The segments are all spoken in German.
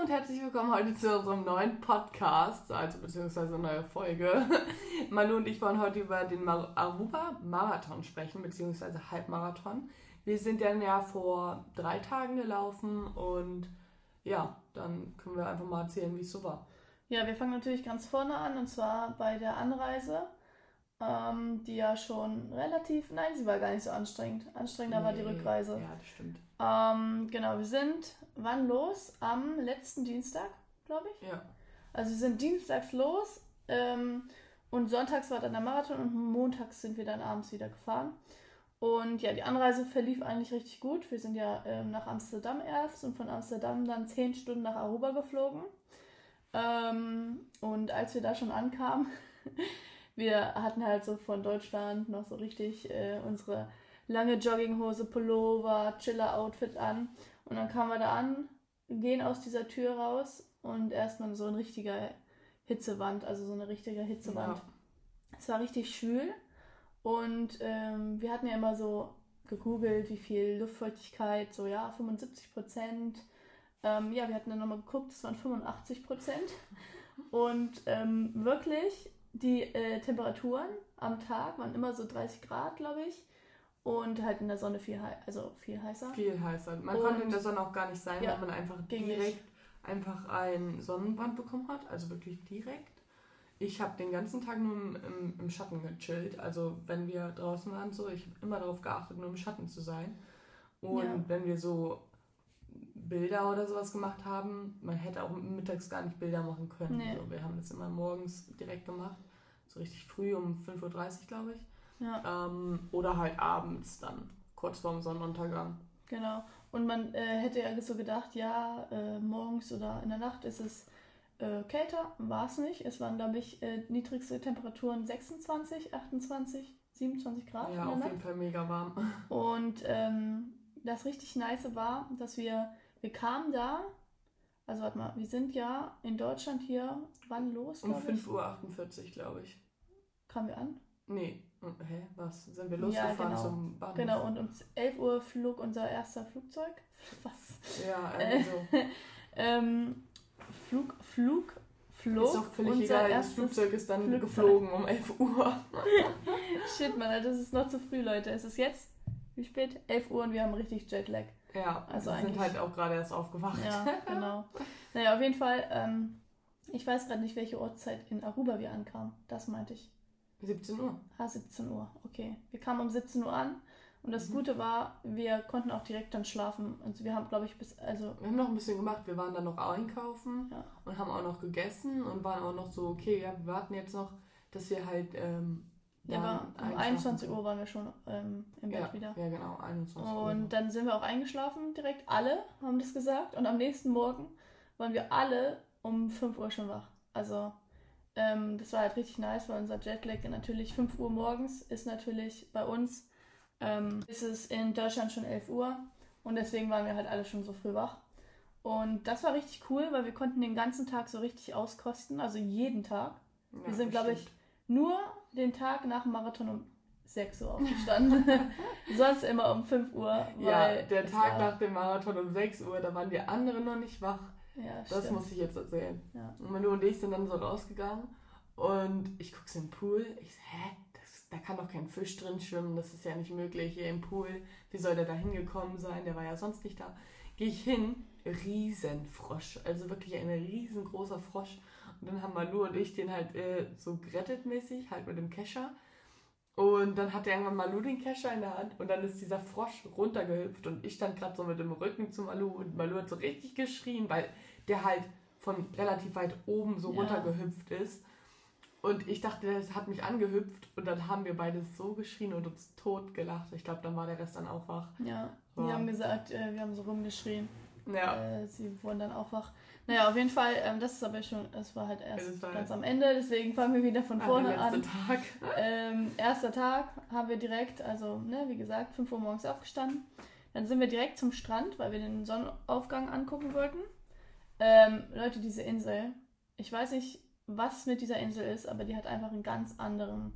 und herzlich willkommen heute zu unserem neuen Podcast, also beziehungsweise neue Folge. Malu und ich wollen heute über den Mar Aruba Marathon sprechen, beziehungsweise Halbmarathon. Wir sind dann ja vor drei Tagen gelaufen und ja, dann können wir einfach mal erzählen, wie es so war. Ja, wir fangen natürlich ganz vorne an und zwar bei der Anreise, ähm, die ja schon relativ, nein, sie war gar nicht so anstrengend. Anstrengender war die Rückreise. Ja, das stimmt. Ähm, genau, wir sind wann los? Am letzten Dienstag, glaube ich. Ja. Also wir sind dienstags los ähm, und sonntags war dann der Marathon und montags sind wir dann abends wieder gefahren. Und ja, die Anreise verlief eigentlich richtig gut. Wir sind ja ähm, nach Amsterdam erst und von Amsterdam dann zehn Stunden nach Aruba geflogen. Ähm, und als wir da schon ankamen, wir hatten halt so von Deutschland noch so richtig äh, unsere lange Jogginghose, Pullover, Chiller-Outfit an. Und dann kamen wir da an, gehen aus dieser Tür raus und erstmal so ein richtiger Hitzewand, also so eine richtige Hitzewand. Ja. Es war richtig schwül und ähm, wir hatten ja immer so gegoogelt, wie viel Luftfeuchtigkeit, so ja, 75 Prozent. Ähm, ja, wir hatten dann nochmal geguckt, es waren 85 Prozent. Und ähm, wirklich, die äh, Temperaturen am Tag waren immer so 30 Grad, glaube ich. Und halt in der Sonne viel, also viel heißer. Viel heißer. Man Und- konnte in der Sonne auch gar nicht sein, Ja, weil man einfach direkt nicht. einfach einen Sonnenbrand bekommen hat. Also wirklich direkt. Ich habe den ganzen Tag nur im, im, im Schatten gechillt. Also wenn wir draußen waren, so, ich habe immer darauf geachtet, nur im Schatten zu sein. Und Ja. wenn wir so Bilder oder sowas gemacht haben, man hätte auch mittags gar nicht Bilder machen können. Nee. So, wir haben das immer morgens direkt gemacht. So richtig früh um 5.30 Uhr, glaube ich. Ja, Ähm, oder halt abends dann, kurz vorm Sonnenuntergang. genau. Und man äh, hätte ja so gedacht, ja, äh, morgens oder in der Nacht ist es äh, kälter. War es nicht. Es waren, glaube ich, äh, niedrigste Temperaturen 26, 28, 27 Grad Ja, auf Nacht. jeden Fall mega warm. Und ähm, das richtig nice war, dass wir, wir kamen da, also warte mal, wir sind ja in Deutschland hier, wann los, Um glaube ich? 5.48 Uhr, glaube ich. Kamen wir an? Nee, hä, was? Sind wir Ja, losgefahren genau. zum Bahnhof? Genau, und um 11 Uhr flog unser erster Flugzeug. Was? Ja, Äh, also, Ähm, Flug, Flug, flog. ist doch völlig unser egal, das erstes Flugzeug ist dann Flugzeug. geflogen um 11 Uhr. Shit, Mann, das ist noch zu früh, Leute. Es ist jetzt, wie spät? 11 Uhr und wir haben richtig Jetlag. Ja, Also wir sind halt auch gerade erst aufgewacht. Ja, genau. Naja, auf jeden Fall, ähm, ich weiß gerade nicht, welche Uhrzeit in Aruba wir ankamen. Das meinte ich. 17 Uhr. Ah, 17 Uhr, okay. Wir kamen um 17 Uhr an und das Mhm. Gute war, wir konnten auch direkt dann schlafen. Und wir haben, glaube ich, bis, also, Wir haben noch ein bisschen gemacht. Wir waren dann noch einkaufen Ja. und haben auch noch gegessen und waren auch noch so, okay, ja, wir warten jetzt noch, dass wir halt. Ähm, ja, um einschlafen 21 können. Uhr waren wir schon ähm, im Bett ja, wieder. Ja, genau, 21 Uhr. Und dann sind wir auch eingeschlafen direkt. Alle haben das gesagt. Und am nächsten Morgen waren wir alle um 5 Uhr schon wach. Also ähm, das war halt richtig nice, weil unser Jetlag natürlich 5 Uhr morgens ist natürlich bei uns, ähm, ist es in Deutschland schon 11 Uhr. Und deswegen waren wir halt alle schon so früh wach. Und das war richtig cool, weil wir konnten den ganzen Tag so richtig auskosten, also jeden Tag. Ja, wir sind, glaube ich, nur den Tag nach dem Marathon um 6 Uhr aufgestanden. Sonst immer um 5 Uhr. Ja, der Tag nach dem Marathon um 6 Uhr, da waren die anderen noch nicht wach. Ja, Das stimmt. muss ich jetzt erzählen. Ja. Und Manu und ich sind dann so rausgegangen und ich gucke so im Pool. Ich so, hä? Das, da kann doch kein Fisch drin schwimmen, das ist ja nicht möglich hier im Pool. Wie soll der da hingekommen sein? Der war ja sonst nicht da. Gehe ich hin, Riesenfrosch, also wirklich ein riesengroßer Frosch. Und dann haben Manu und ich den halt äh, so gerettet mäßig, halt mit dem Kescher. Und dann hatte irgendwann Malu den Kescher in der Hand und dann ist dieser Frosch runtergehüpft und ich stand gerade so mit dem Rücken zu Malu und Malu hat so richtig geschrien, weil der halt von relativ weit oben so Ja. runtergehüpft ist. Und ich dachte, das hat mich angehüpft und dann haben wir beide so geschrien und uns tot gelacht. Ich glaube, dann war der Rest dann auch wach. Ja, die haben gesagt, äh, wir haben so rumgeschrien. Ja, Äh, sie wurden dann auch wach. Naja, auf jeden Fall, ähm, das ist aber schon, das war halt erst war- ganz am Ende, deswegen fangen wir wieder von ah, vorne an. letzte Tag. Ähm, erster Tag haben wir direkt, also ne, wie gesagt, 5 Uhr morgens aufgestanden. Dann sind wir direkt zum Strand, weil wir den Sonnenaufgang angucken wollten. Ähm, Leute, diese Insel, ich weiß nicht, was mit dieser Insel ist, aber die hat einfach einen ganz anderen,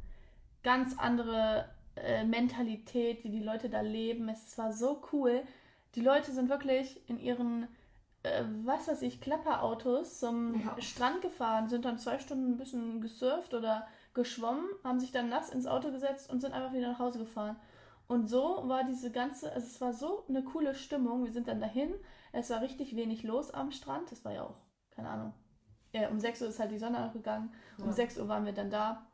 ganz andere äh, Mentalität, wie die Leute da leben. Es war so cool. Die Leute sind wirklich in ihren äh, was weiß ich, Klapperautos zum Ja. Strand gefahren, sind dann zwei Stunden ein bisschen gesurft oder geschwommen, haben sich dann nass ins Auto gesetzt und sind einfach wieder nach Hause gefahren. Und so war diese ganze, also es war so eine coole Stimmung. Wir sind dann dahin, es war richtig wenig los am Strand, es war ja auch, keine Ahnung, äh, um 6 Uhr ist halt die Sonne aufgegangen, um Ja. 6 Uhr waren wir dann da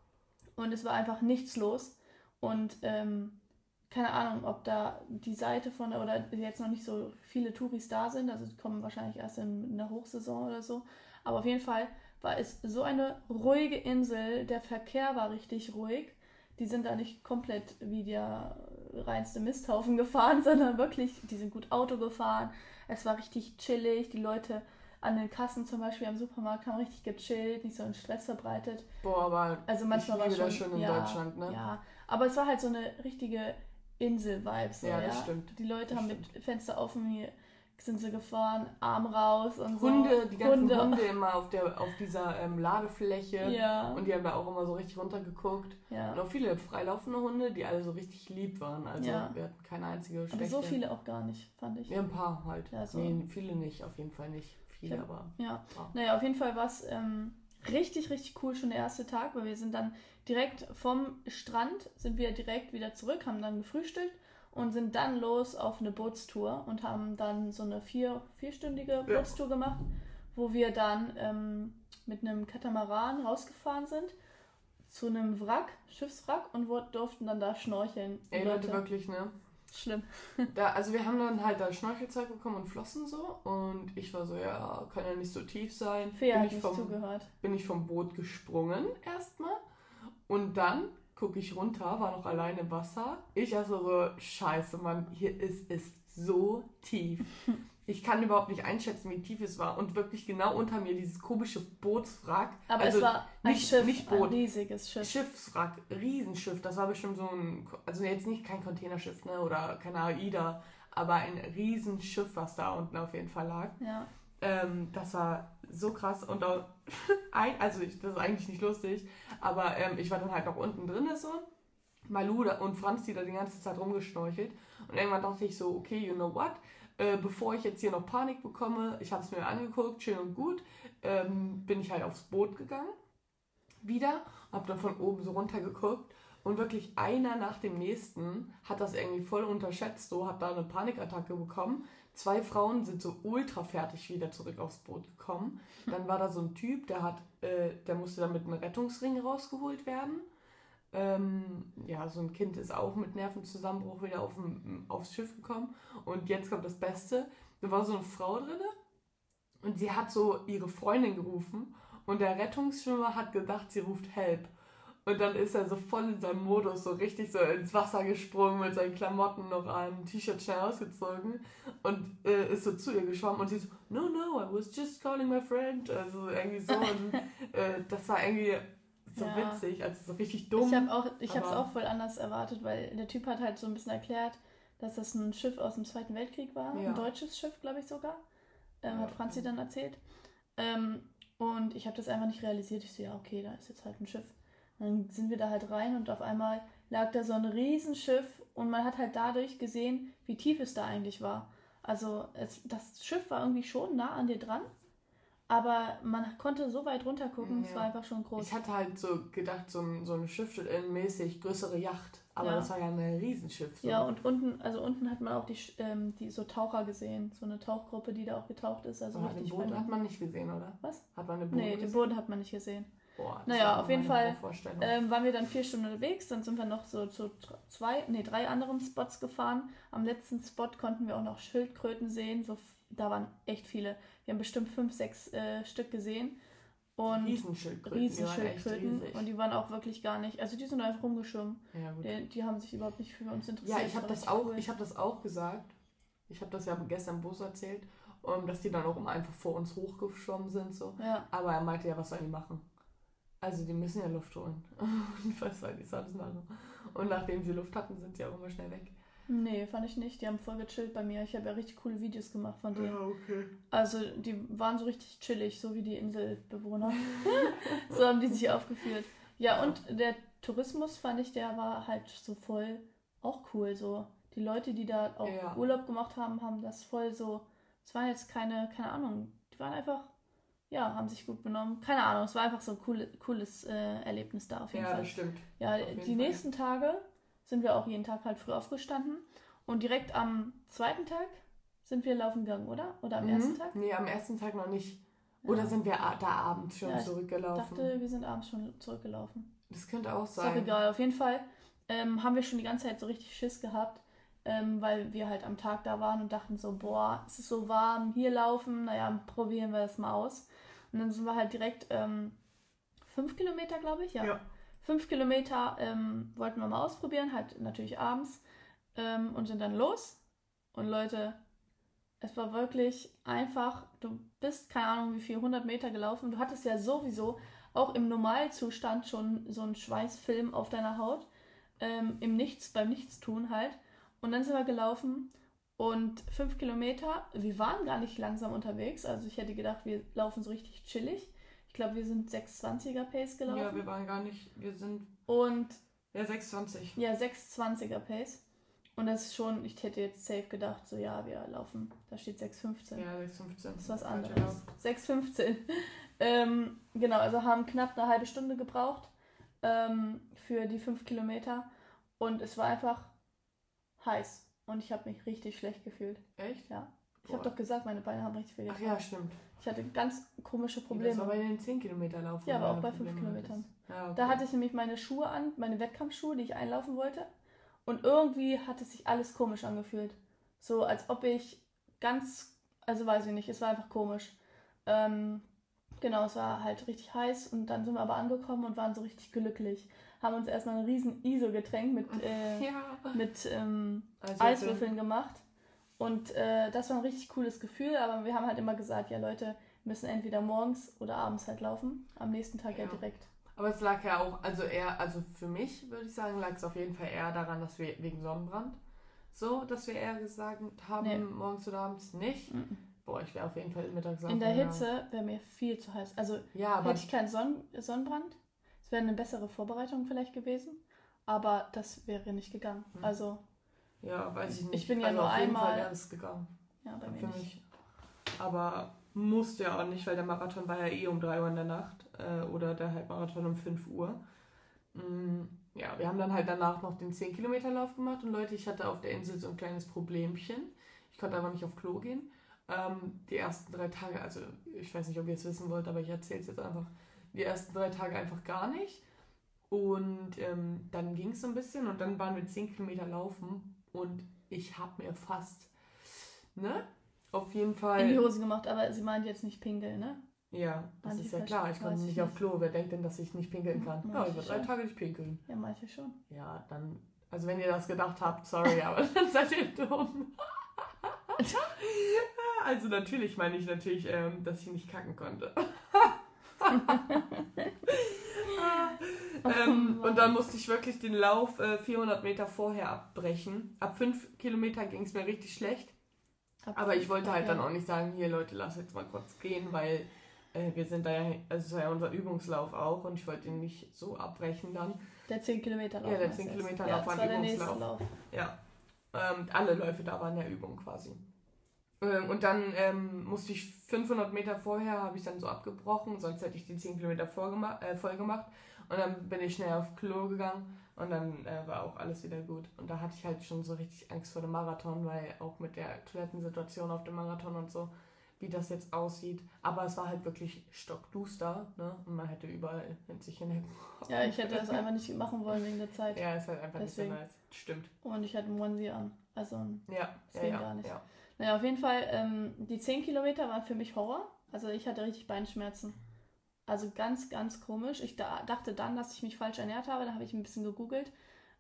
und es war einfach nichts los. Und ähm, keine Ahnung, ob da die Seite von, oder jetzt noch nicht so viele Touris da sind, also die kommen wahrscheinlich erst in, in der Hochsaison oder so. Aber auf jeden Fall war es so eine ruhige Insel, der Verkehr war richtig ruhig. Die sind da nicht komplett wie der reinste Misthaufen gefahren, sondern wirklich, die sind gut Auto gefahren. Es war richtig chillig. Die Leute an den Kassen zum Beispiel am Supermarkt haben richtig gechillt, nicht so einen Stress verbreitet. Boah, aber Also manchmal ich liebe war das schon, schon in ja, Deutschland, ne? Ja, aber es war halt so eine richtige Insel-Vibe. So, Ja, ja, das stimmt. Die Leute Das haben mit Fenster offen, hier sind sie gefahren, Arm raus und Hunde, so. die ganzen Hunde, immer auf, der, auf dieser ähm, Ladefläche. Ja, Und die haben da auch immer so richtig runtergeguckt. ja. Und auch viele freilaufende Hunde, die alle so richtig lieb waren. Also Ja. wir hatten keine einzige Aber schlechte. so viele auch gar nicht, fand ich. Ja, ein paar halt. Ja, so. Nee, viele nicht, auf jeden Fall nicht. Viele, Ja. aber. Ja. Ja. Naja, auf jeden Fall war es ähm, richtig, richtig cool schon der erste Tag, weil wir sind dann direkt vom Strand, sind wir direkt wieder zurück, haben dann gefrühstückt und sind dann los auf eine Bootstour und haben dann so eine vier, vierstündige Ja. Bootstour gemacht, wo wir dann ähm, mit einem Katamaran rausgefahren sind zu einem Wrack, Schiffswrack und durften dann da schnorcheln. Ey, Leute, wirklich, ne? Schlimm. Da, also wir haben dann halt da Schnorchelzeug bekommen und Flossen so. Und ich war so, ja, kann ja nicht so tief sein. Fea bin, ich vom, zugehört. bin ich vom Boot gesprungen erstmal. Und dann gucke ich runter, war noch allein im Wasser. Ich mal so, scheiße, Mann, hier ist es so tief. Ich kann überhaupt nicht einschätzen, wie tief es war. Und wirklich genau unter mir dieses komische Bootswrack. Aber also es war ein nicht- Schiff, nicht ein Boot. riesiges Schiff. Schiffswrack, Riesenschiff. Das war bestimmt so ein, also jetzt nicht kein Containerschiff, ne, oder keine AIDA, aber ein Riesenschiff, was da unten auf jeden Fall lag. Ja. Ähm, das war so krass und auch, ein- also ich, das ist eigentlich nicht lustig, aber ähm, ich war dann halt noch unten drin so. Malu und Franz, die da die ganze Zeit rumgeschnorchelt. Und irgendwann dachte ich so, okay, you know what? Äh, bevor ich jetzt hier noch Panik bekomme, ich habe es mir angeguckt, schön und gut, ähm, bin ich halt aufs Boot gegangen. Wieder, habe dann von oben so runter geguckt und wirklich einer nach dem nächsten hat das irgendwie voll unterschätzt, so hat da eine Panikattacke bekommen. Zwei Frauen sind so ultra fertig wieder zurück aufs Boot gekommen. Dann war da so ein Typ, der hat, äh, der musste dann mit einem Rettungsring rausgeholt werden. Ähm, ja, so ein Kind ist auch mit Nervenzusammenbruch wieder auf dem, aufs Schiff gekommen. Und jetzt kommt das Beste. Da war so eine Frau drin und sie hat so ihre Freundin gerufen und der Rettungsschwimmer hat gedacht, sie ruft Help. Und dann ist er so voll in seinem Modus, so richtig so ins Wasser gesprungen, mit seinen Klamotten noch an, T-Shirt schnell ausgezogen und äh, ist so zu ihr geschwommen und sie so, no, no, I was just calling my friend. Also irgendwie so. Und äh, das war irgendwie so Ja. witzig, also so richtig dumm. Ich habe auch, ich habe es auch voll anders erwartet, weil der Typ hat halt so ein bisschen erklärt, dass das ein Schiff aus dem Zweiten Weltkrieg war, Ja. ein deutsches Schiff, glaube ich sogar, ähm, Ja, hat Franzi dann erzählt. Ähm, und ich habe das einfach nicht realisiert. Ich so, ja, okay, da ist jetzt halt ein Schiff. Dann sind wir da halt rein und auf einmal lag da so ein Riesenschiff und man hat halt dadurch gesehen, wie tief es da eigentlich war. Also es, das Schiff war irgendwie schon nah an dir dran, aber man konnte so weit runter gucken, es Ja. war einfach schon groß. Ich hatte halt so gedacht, so ein, so ein Schiff mäßig größere Yacht. Aber Ja. das war ja ein Riesenschiff. So. Ja, und unten, also unten hat man auch die, ähm, die so Taucher gesehen, so eine Tauchgruppe, die da auch getaucht ist. Also Aber den Boden hat man nicht gesehen, oder? Was? Hat man den Boden Nee, den gesehen? Boden hat man nicht gesehen. Boah, das Naja, auf jeden Fall. Ähm, waren wir dann vier Stunden unterwegs, dann sind wir noch so zu zwei, nee, drei anderen Spots gefahren. Am letzten Spot konnten wir auch noch Schildkröten sehen. So, da waren echt viele. Wir haben bestimmt fünf, sechs äh, Stück gesehen. Und Riesenschildkröten. die Riesenschildkröten. riesig. Und die waren auch wirklich gar nicht, also die sind einfach rumgeschwommen. ja. Die, die haben sich überhaupt nicht für uns interessiert. ja, ich habe das auch, cool. ich habe das auch gesagt. Ich habe das ja gestern im Bus erzählt, um, dass die dann auch immer einfach vor uns hochgeschwommen sind so. Ja, Aber er meinte ja, was sollen die machen? Also die müssen ja Luft holen. Und was sollen die sonst machen? Und nachdem sie Luft hatten, sind sie auch immer schnell weg. Nee, fand ich nicht. Die haben voll gechillt bei mir. Ich habe ja richtig coole Videos gemacht von denen. okay. Also die waren so richtig chillig, so wie die Inselbewohner. so haben die sich aufgeführt. Ja, Ja. und der Tourismus fand ich, der war halt so voll auch cool. So die Leute, die da auch Ja. Urlaub gemacht haben, haben das voll so es waren jetzt keine, keine Ahnung, die waren einfach, ja, haben sich gut benommen. Keine Ahnung, es war einfach so ein cool, cooles äh, Erlebnis da auf jeden Ja, Fall. das stimmt. Ja, die Fall. nächsten Tage sind wir auch jeden Tag halt früh aufgestanden. Und direkt am zweiten Tag sind wir laufen gegangen, oder? Oder am Mhm. ersten Tag? Nee, am ersten Tag noch nicht. Oder Ja. sind wir da abends schon Ja, ich zurückgelaufen? dachte, wir sind abends schon zurückgelaufen. das könnte auch Ist auch sein. egal. Auf jeden Fall ähm, haben wir schon die ganze Zeit so richtig Schiss gehabt, ähm, weil wir halt am Tag da waren und dachten so, boah, es ist so warm, hier laufen, naja, probieren wir das mal aus. Und dann sind wir halt direkt ähm, fünf Kilometer, glaube ich, ja. Ja. Fünf Kilometer ähm, wollten wir mal ausprobieren, halt natürlich abends ähm, und sind dann los. Und Leute, es war wirklich einfach, du bist keine Ahnung wie viel, 100 Meter gelaufen. Du hattest ja sowieso auch im Normalzustand schon so einen Schweißfilm auf deiner Haut. Ähm, Im Nichts, beim Nichtstun halt. Und dann sind wir gelaufen und fünf Kilometer, wir waren gar nicht langsam unterwegs. Also ich hätte gedacht, wir laufen so richtig chillig. Ich glaube, wir sind 620er Pace gelaufen. Ja, wir waren gar nicht, wir sind, und ja, 620. ja, 620er Pace. Und das ist schon, ich hätte jetzt safe gedacht, so ja, wir laufen, da steht 615. Ja, 615. Das ist was anderes. 6,15. ähm, genau, also haben knapp eine halbe Stunde gebraucht ähm, für die fünf Kilometer. Und es war einfach heiß. Und ich habe mich richtig schlecht gefühlt. Echt? Ja. Ich habe doch gesagt, meine Beine haben richtig viel Ach ja, stimmt. Ich hatte ganz komische Das war Probleme. bei den 10 Kilometer laufen. Ja, aber auch bei fünf Probleme Kilometern. hattest. Ja, okay. Da hatte ich nämlich meine Schuhe an, meine Wettkampfschuhe, die ich einlaufen wollte. Und irgendwie hat es sich alles komisch angefühlt. So als ob ich ganz, also weiß ich nicht, es war einfach komisch. Ähm, genau, es war halt richtig heiß und dann sind wir aber angekommen und waren so richtig glücklich. Haben uns erstmal ein riesen ISO-Getränk mit, äh, ja. mit ähm, Also, Eiswürfeln gemacht. Und äh, das war ein richtig cooles Gefühl, aber wir haben halt immer gesagt, ja Leute, müssen entweder morgens oder abends halt laufen. Am nächsten Tag ja, Ja. direkt. Aber es lag ja auch, also eher, also für mich würde ich sagen, lag es auf jeden Fall eher daran, dass wir wegen Sonnenbrand so, dass wir eher gesagt haben, Nee. morgens oder abends nicht. Mhm. Boah, ich wäre auf jeden Fall mittags In der Hitze wäre mir viel zu heiß. Also. Ja, hätte ich keinen Sonn Sonnenbrand. Es wäre eine bessere Vorbereitung vielleicht gewesen. Aber das wäre nicht gegangen. Mhm. Also, ja, weiß ich nicht. Ich bin ja also nur auf jeden einmal- Fall es gegangen. ja, bei mir nicht. Aber musste ja auch nicht, weil der Marathon war ja eh um 3 Uhr in der Nacht äh, oder der Halbmarathon um 5 Uhr. Mm, ja, wir haben dann halt danach noch den 10 Kilometer Lauf gemacht und Leute, ich hatte auf der Insel so ein kleines Problemchen. Ich konnte aber nicht auf Klo gehen. Ähm, die ersten drei Tage, also ich weiß nicht, ob ihr es wissen wollt, aber ich erzähle es jetzt einfach. Die ersten drei Tage einfach gar nicht. Und ähm, dann ging es so ein bisschen und dann waren wir 10 Kilometer laufen und ich habe mir fast, ne? Auf jeden Fall. In die Hose gemacht, aber sie meint jetzt nicht pinkeln, ne? Ja, das ist ja klar. Ich weiß konnte ich nicht auf nicht. Klo. Wer denkt denn, dass ich nicht pinkeln kann? Manche Ja, ich war drei. Tage nicht pinkeln. Ja, manche schon. Ja, dann. Also, wenn ihr das gedacht habt, sorry, aber dann seid ihr dumm. also, natürlich meine ich natürlich, ähm, dass ich nicht kacken konnte. ähm, Mann. und dann musste ich wirklich den Lauf äh, 400 Meter vorher abbrechen. Ab 5 Kilometern ging es mir richtig schlecht. Aber ich wollte halt Ja. dann auch nicht sagen, hier Leute, lass jetzt mal kurz gehen, weil äh, wir sind da ja, also es war ja unser Übungslauf auch und ich wollte ihn nicht so abbrechen dann. Der 10 Kilometer Lauf. Ja, der meinst du 10 jetzt? Kilometer ja, Lauf war ein war nächste Übungslauf. Lauf. Ja. Ähm, alle Läufe da waren ja Übung quasi. Ähm, und dann ähm, musste ich 500 Meter vorher, habe ich dann so abgebrochen, sonst hätte ich die 10 Kilometer äh, voll gemacht. Und dann bin ich schnell auf Klo gegangen und dann äh, war auch alles wieder gut. Und da hatte ich halt schon so richtig Angst vor dem Marathon, weil auch mit der Toilettensituation auf dem Marathon und so, wie das jetzt aussieht. Aber es war halt wirklich stockduster, ne? Und man hätte überall in sich hinhacken. Ja, ich hätte das einfach nicht machen wollen wegen der Zeit. Ja, ist halt einfach Deswegen. nicht so nice. Stimmt. Und ich hatte einen Onesie an. Also Ja, ja, Deswegen ja. gar nicht. ja. Naja, auf jeden Fall, ähm, die 10 Kilometer waren für mich Horror. Also ich hatte richtig Beinschmerzen. Also ganz, ganz komisch. Ich da, dachte dann, dass ich mich falsch ernährt habe. Da habe ich ein bisschen gegoogelt,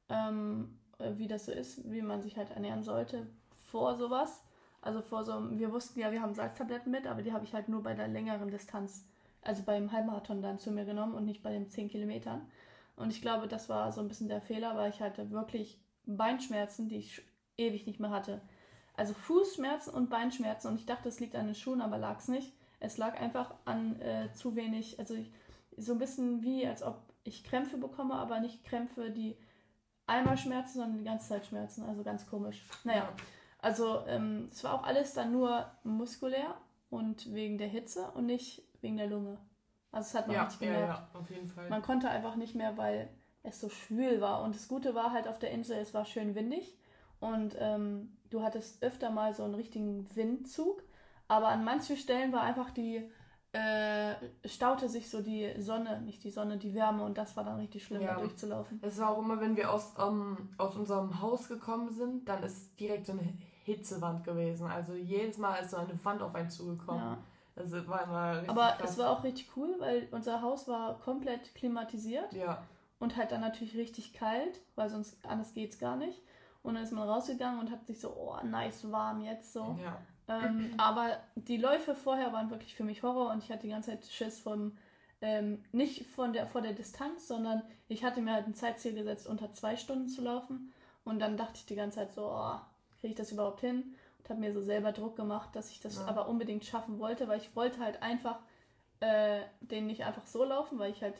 ähm, äh, wie das so ist, wie man sich halt ernähren sollte vor sowas. Also vor so, wir wussten ja, wir haben Salztabletten mit, aber die habe ich halt nur bei der längeren Distanz, also beim Halbmarathon dann zu mir genommen und nicht bei den 10 Kilometern. Und ich glaube, das war so ein bisschen der Fehler, weil ich hatte wirklich Beinschmerzen, die ich ewig nicht mehr hatte. Also Fußschmerzen und Beinschmerzen und ich dachte, es liegt an den Schuhen, aber lag es nicht. Es lag einfach an äh, zu wenig, also ich, so ein bisschen wie, als ob ich Krämpfe bekomme, aber nicht Krämpfe, die einmal schmerzen, sondern die ganze Zeit schmerzen. Also ganz komisch. Naja, Also ähm, es war auch alles dann nur muskulär und wegen der Hitze und nicht wegen der Lunge. Also es hat man Ja, richtig ja, gemerkt. ja, auf jeden Fall. Man konnte einfach nicht mehr, weil es so schwül war. Und das Gute war halt auf der Insel, es war schön windig und ähm, du hattest öfter mal so einen richtigen Windzug. Aber an manchen Stellen war einfach die, äh, staute sich so die Sonne, nicht die Sonne, die Wärme und das war dann richtig schlimm, Ja. da durchzulaufen. Es war auch immer, wenn wir aus, ähm, aus unserem Haus gekommen sind, dann ist direkt so eine Hitzewand gewesen. Also jedes Mal ist so eine Wand auf einen zugekommen. Ja. Also war immer richtig Aber krass. es war auch richtig cool, weil unser Haus war komplett klimatisiert Ja, und halt dann natürlich richtig kalt, weil sonst anders geht's gar nicht. Und dann ist man rausgegangen und hat sich so, oh, nice warm jetzt so. ja. Ähm, aber die Läufe vorher waren wirklich für mich Horror und ich hatte die ganze Zeit Schiss vom, ähm, nicht von der, vor der Distanz, sondern ich hatte mir halt ein Zeitziel gesetzt, unter zwei Stunden zu laufen. Und dann dachte ich die ganze Zeit so, oh, kriege ich das überhaupt hin? Und habe mir so selber Druck gemacht, dass ich das Ja. aber unbedingt schaffen wollte, weil ich wollte halt einfach äh, den nicht einfach so laufen, weil ich halt,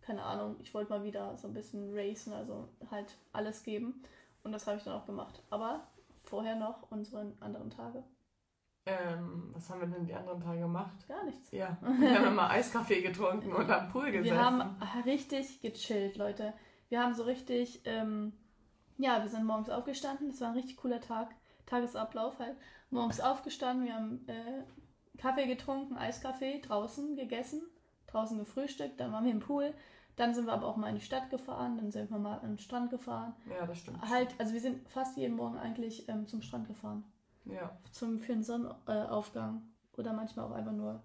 keine Ahnung, ich wollte mal wieder so ein bisschen racen, also halt alles geben. Und das habe ich dann auch gemacht. Aber vorher noch unsere anderen Tage. Ähm, was haben wir denn die anderen Tage gemacht? Gar nichts. Ja, wir haben immer Eiskaffee getrunken und am Pool gesessen. Wir haben richtig gechillt, Leute. Wir haben so richtig, ähm, ja, wir sind morgens aufgestanden. Das war ein richtig cooler Tag, Tagesablauf halt. Morgens aufgestanden, wir haben äh, Kaffee getrunken, Eiskaffee, draußen gegessen, draußen gefrühstückt, dann waren wir im Pool. Dann sind wir aber auch mal in die Stadt gefahren, dann sind wir mal an den Strand gefahren. ja, das stimmt. Halt, also wir sind fast jeden Morgen eigentlich ähm, zum Strand gefahren. Ja, zum, für einen Sonnenaufgang oder manchmal auch einfach nur,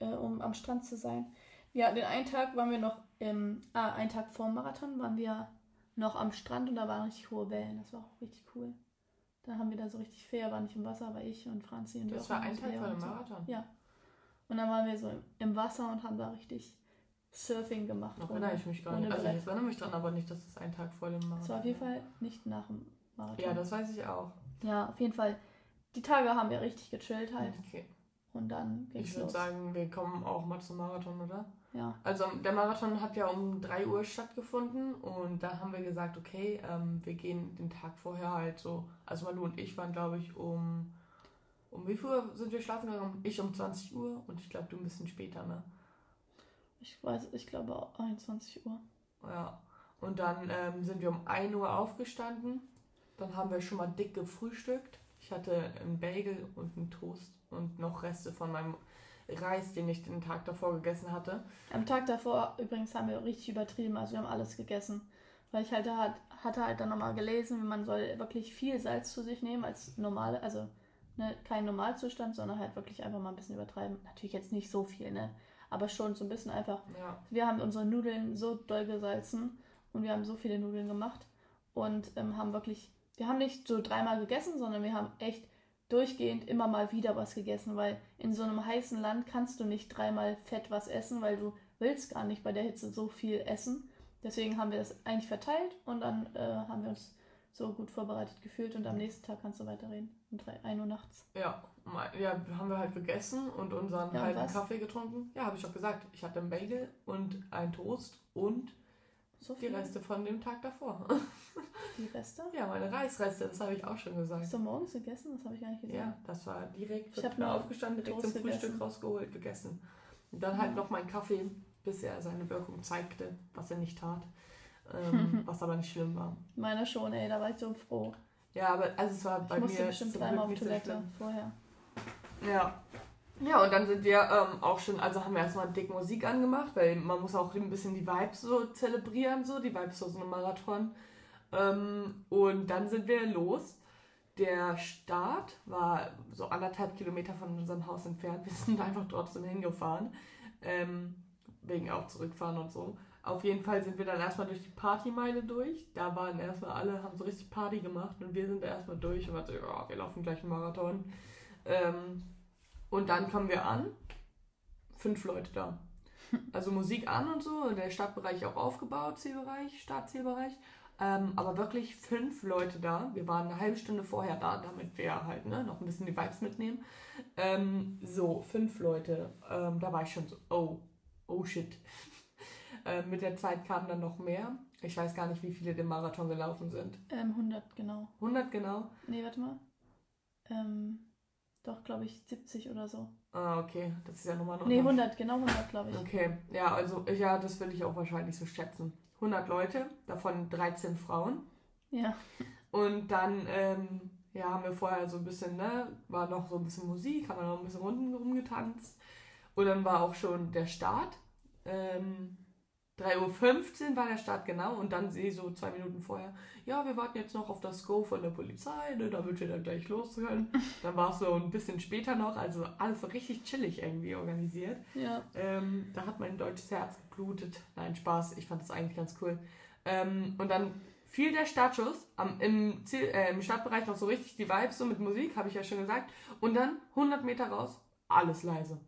äh, um am Strand zu sein. Ja, den einen Tag waren wir noch, im, ah, einen Tag vor dem Marathon waren wir noch am Strand und da waren richtig hohe Wellen. Das war auch richtig cool. Da haben wir da so richtig fair, war nicht im Wasser, war ich und Franzi und das war ein Tag vor dem und so. Marathon. Ja. Und dann waren wir so im, Wasser und haben da richtig Surfing gemacht. Noch erinnere ich mich gar nicht. Also ich erinnere mich dran, aber nicht, dass es ein Tag vor dem Marathon Das war auf jeden Fall nicht nach dem Marathon. Ja, das weiß ich auch. ja, auf jeden Fall. Die Tage haben wir richtig gechillt halt. Okay. Und dann ging's Ich würde sagen, wir kommen auch mal zum Marathon, oder? Ja. Also der Marathon hat ja um 3 Uhr stattgefunden und da haben wir gesagt, okay, ähm, wir gehen den Tag vorher halt so, also Malu und ich waren glaube ich um, um wie viel Uhr sind wir schlafen gegangen? Ich um 20 Uhr und ich glaube du ein bisschen später, ne? Ich weiß, ich glaube auch 21 Uhr. Ja. Und dann ähm, sind wir um 1 Uhr aufgestanden, dann haben wir schon mal dick gefrühstückt. Ich hatte einen Bagel und einen Toast und noch Reste von meinem Reis, den ich den Tag davor gegessen hatte. Am Tag davor übrigens haben wir richtig übertrieben, also wir haben alles gegessen. Weil ich halt da, hatte halt dann nochmal gelesen, man soll wirklich viel Salz zu sich nehmen als normale, also ne, kein Normalzustand, sondern halt wirklich einfach mal ein bisschen übertreiben. Natürlich jetzt nicht so viel, ne? Aber schon so ein bisschen einfach. Ja. Wir haben unsere Nudeln so doll gesalzen und wir haben so viele Nudeln gemacht und ähm, haben wirklich, wir haben nicht so dreimal gegessen, sondern wir haben echt durchgehend immer mal wieder was gegessen, weil in so einem heißen Land kannst du nicht dreimal fett was essen, weil du willst gar nicht bei der Hitze so viel essen. Deswegen haben wir das eigentlich verteilt und dann äh, haben wir uns so gut vorbereitet gefühlt und am nächsten Tag kannst du weiterreden. Um 3, 1 Uhr nachts. Ja, ja, haben wir halt gegessen und unseren Ja, halben? Kaffee getrunken. Ja, habe ich doch gesagt. Ich hatte einen Bagel und einen Toast und So die. Reste von dem Tag davor. Die Reste? ja, meine Reisreste, das habe ich auch schon gesagt. Hast du morgens gegessen? Das habe ich gar nicht gesehen. Ja, das war direkt, Ich ich hab habe nur aufgestanden, direkt Toast zum Frühstück gegessen. rausgeholt, gegessen. Und dann halt Ja. noch meinen Kaffee, bis er seine Wirkung zeigte, was er nicht tat. Ähm, was aber nicht schlimm war. Meiner schon, ey, da war ich so froh. Ja, aber also es war bei ich musste mir bestimmt dreimal auf Toilette vorher. Ja. Ja, und dann sind wir ähm, auch schon, also haben wir erstmal dick Musik angemacht, weil man muss auch ein bisschen die Vibes so zelebrieren, so, die Vibes aus so einem Marathon. Ähm, und dann sind wir los. Der Start war so anderthalb Kilometer von unserem Haus entfernt. Wir sind einfach trotzdem hingefahren. Ähm, wegen auch zurückfahren und so. Auf jeden Fall sind wir dann erstmal durch die Partymeile durch. Da waren erstmal alle, haben so richtig Party gemacht und wir sind da erstmal durch und waren so, ja, wir laufen gleich einen Marathon. Ähm, und dann kommen wir an, fünf Leute da. Also Musik an und so, der Stadtbereich auch aufgebaut, Zielbereich, Startzielbereich. Ähm, aber wirklich fünf Leute da. Wir waren eine halbe Stunde vorher da, damit wir halt ne, noch ein bisschen die Vibes mitnehmen. Ähm, so, fünf Leute. Ähm, da war ich schon so, oh, oh shit. ähm, mit der Zeit kamen dann noch mehr. Ich weiß gar nicht, wie viele den Marathon gelaufen sind. Ähm, 100, genau. 100 genau. Nee, warte mal. Ähm, doch, glaube ich, 70 oder so. Ah, okay. Das ist ja nochmal noch. Nee, 100, genau 100, glaube ich. Okay, ja, also ja, das würde ich auch wahrscheinlich so schätzen. 100 Leute, davon 13 Frauen. Ja. Und dann, ähm, ja, haben wir vorher so ein bisschen, ne, war noch so ein bisschen Musik, haben wir noch ein bisschen Runden rumgetanzt. Und dann war auch schon der Start. Ähm, 3.15 Uhr war der Start genau und dann sehe ich so zwei Minuten vorher, ja, wir warten jetzt noch auf das Go von der Polizei, ne, damit wir dann gleich los können. Dann war es so ein bisschen später noch, also alles so richtig chillig irgendwie organisiert. Ja. Ähm, da hat mein deutsches Herz geblutet. Nein, Spaß, ich fand das eigentlich ganz cool. Ähm, und dann fiel der Startschuss am, im, Ziel, äh, im Startbereich noch so richtig die Vibes, so mit Musik, habe ich ja schon gesagt. Und dann 100 Meter raus, alles leise.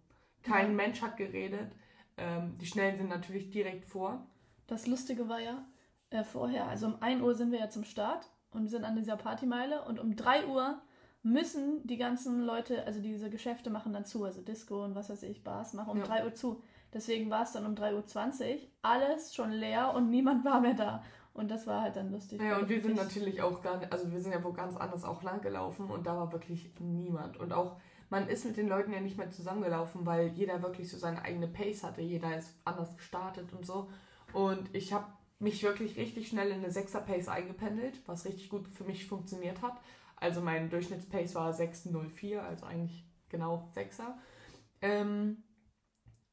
Kein ja. Mensch hat geredet ähm, die Schnellen sind natürlich direkt vor. Das Lustige war ja äh, vorher, also um 1 Uhr sind wir ja zum Start und sind an dieser Partymeile und um 3 Uhr müssen die ganzen Leute, also diese Geschäfte machen dann zu, also Disco und was weiß ich, Bars machen um ja. 3 Uhr zu. Deswegen war es dann um 3.20 Uhr alles schon leer und niemand war mehr da. Und das war halt dann lustig. Ja, und wir sind natürlich auch gar nicht, also wir sind ja wo ganz anders auch lang gelaufen und da war wirklich niemand. Und auch man ist mit den Leuten ja nicht mehr zusammengelaufen, weil jeder wirklich so seine eigene Pace hatte. Jeder ist anders gestartet und so. Und ich habe mich wirklich richtig schnell in eine 6er Pace eingependelt, was richtig gut für mich funktioniert hat. Also mein Durchschnittspace war 6,04, also eigentlich genau 6er. Ähm,